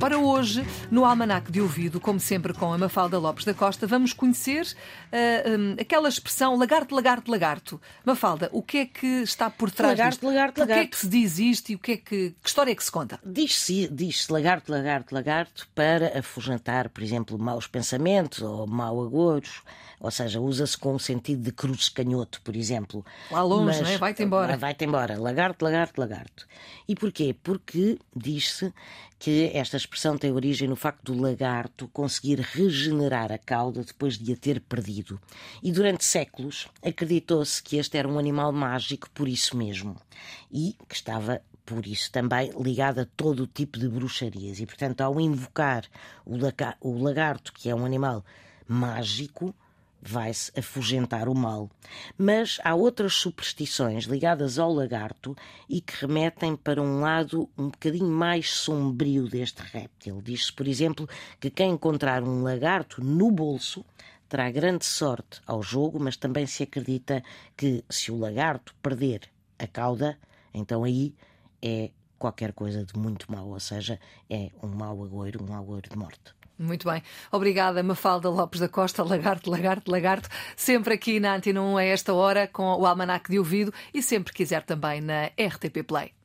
Ora, hoje, no Almanac de Ouvido, como sempre com a Mafalda Lopes da Costa, vamos conhecer uh, um, aquela expressão lagarto, lagarto, lagarto. Mafalda, o que é que está por trás lagarto, disto? Lagarto, lagarto. O que é que se diz isto e o que é que, que história é que se conta? Diz-se diz lagarto, lagarto, lagarto para afugentar, por exemplo, maus pensamentos ou mau agouros, ou seja, usa-se com o sentido de cruz canhoto, por exemplo. Lá longe, Mas, não é? Vai-te embora. Vai-te embora. Lagarto, lagarto, lagarto. E porquê? Porque diz-se que esta expressão tem origem no facto do lagarto conseguir regenerar a cauda depois de a ter perdido. E durante séculos acreditou-se que este era um animal mágico por isso mesmo e que estava por isso também ligado a todo o tipo de bruxarias. E, portanto, ao invocar o lagarto, que é um animal mágico, vai-se afugentar o mal. Mas há outras superstições ligadas ao lagarto e que remetem para um lado um bocadinho mais sombrio deste réptil. Diz-se, por exemplo, que quem encontrar um lagarto no bolso terá grande sorte ao jogo, mas também se acredita que se o lagarto perder a cauda, então aí é qualquer coisa de muito mau, ou seja, é um mau agouro, um agouro de morte. Muito bem. Obrigada, Mafalda Lopes da Costa, Lagarto, Lagarto, Lagarto, sempre aqui na Antena 1 a esta hora com o Almanac de Ouvido e sempre quiser também na RTP Play.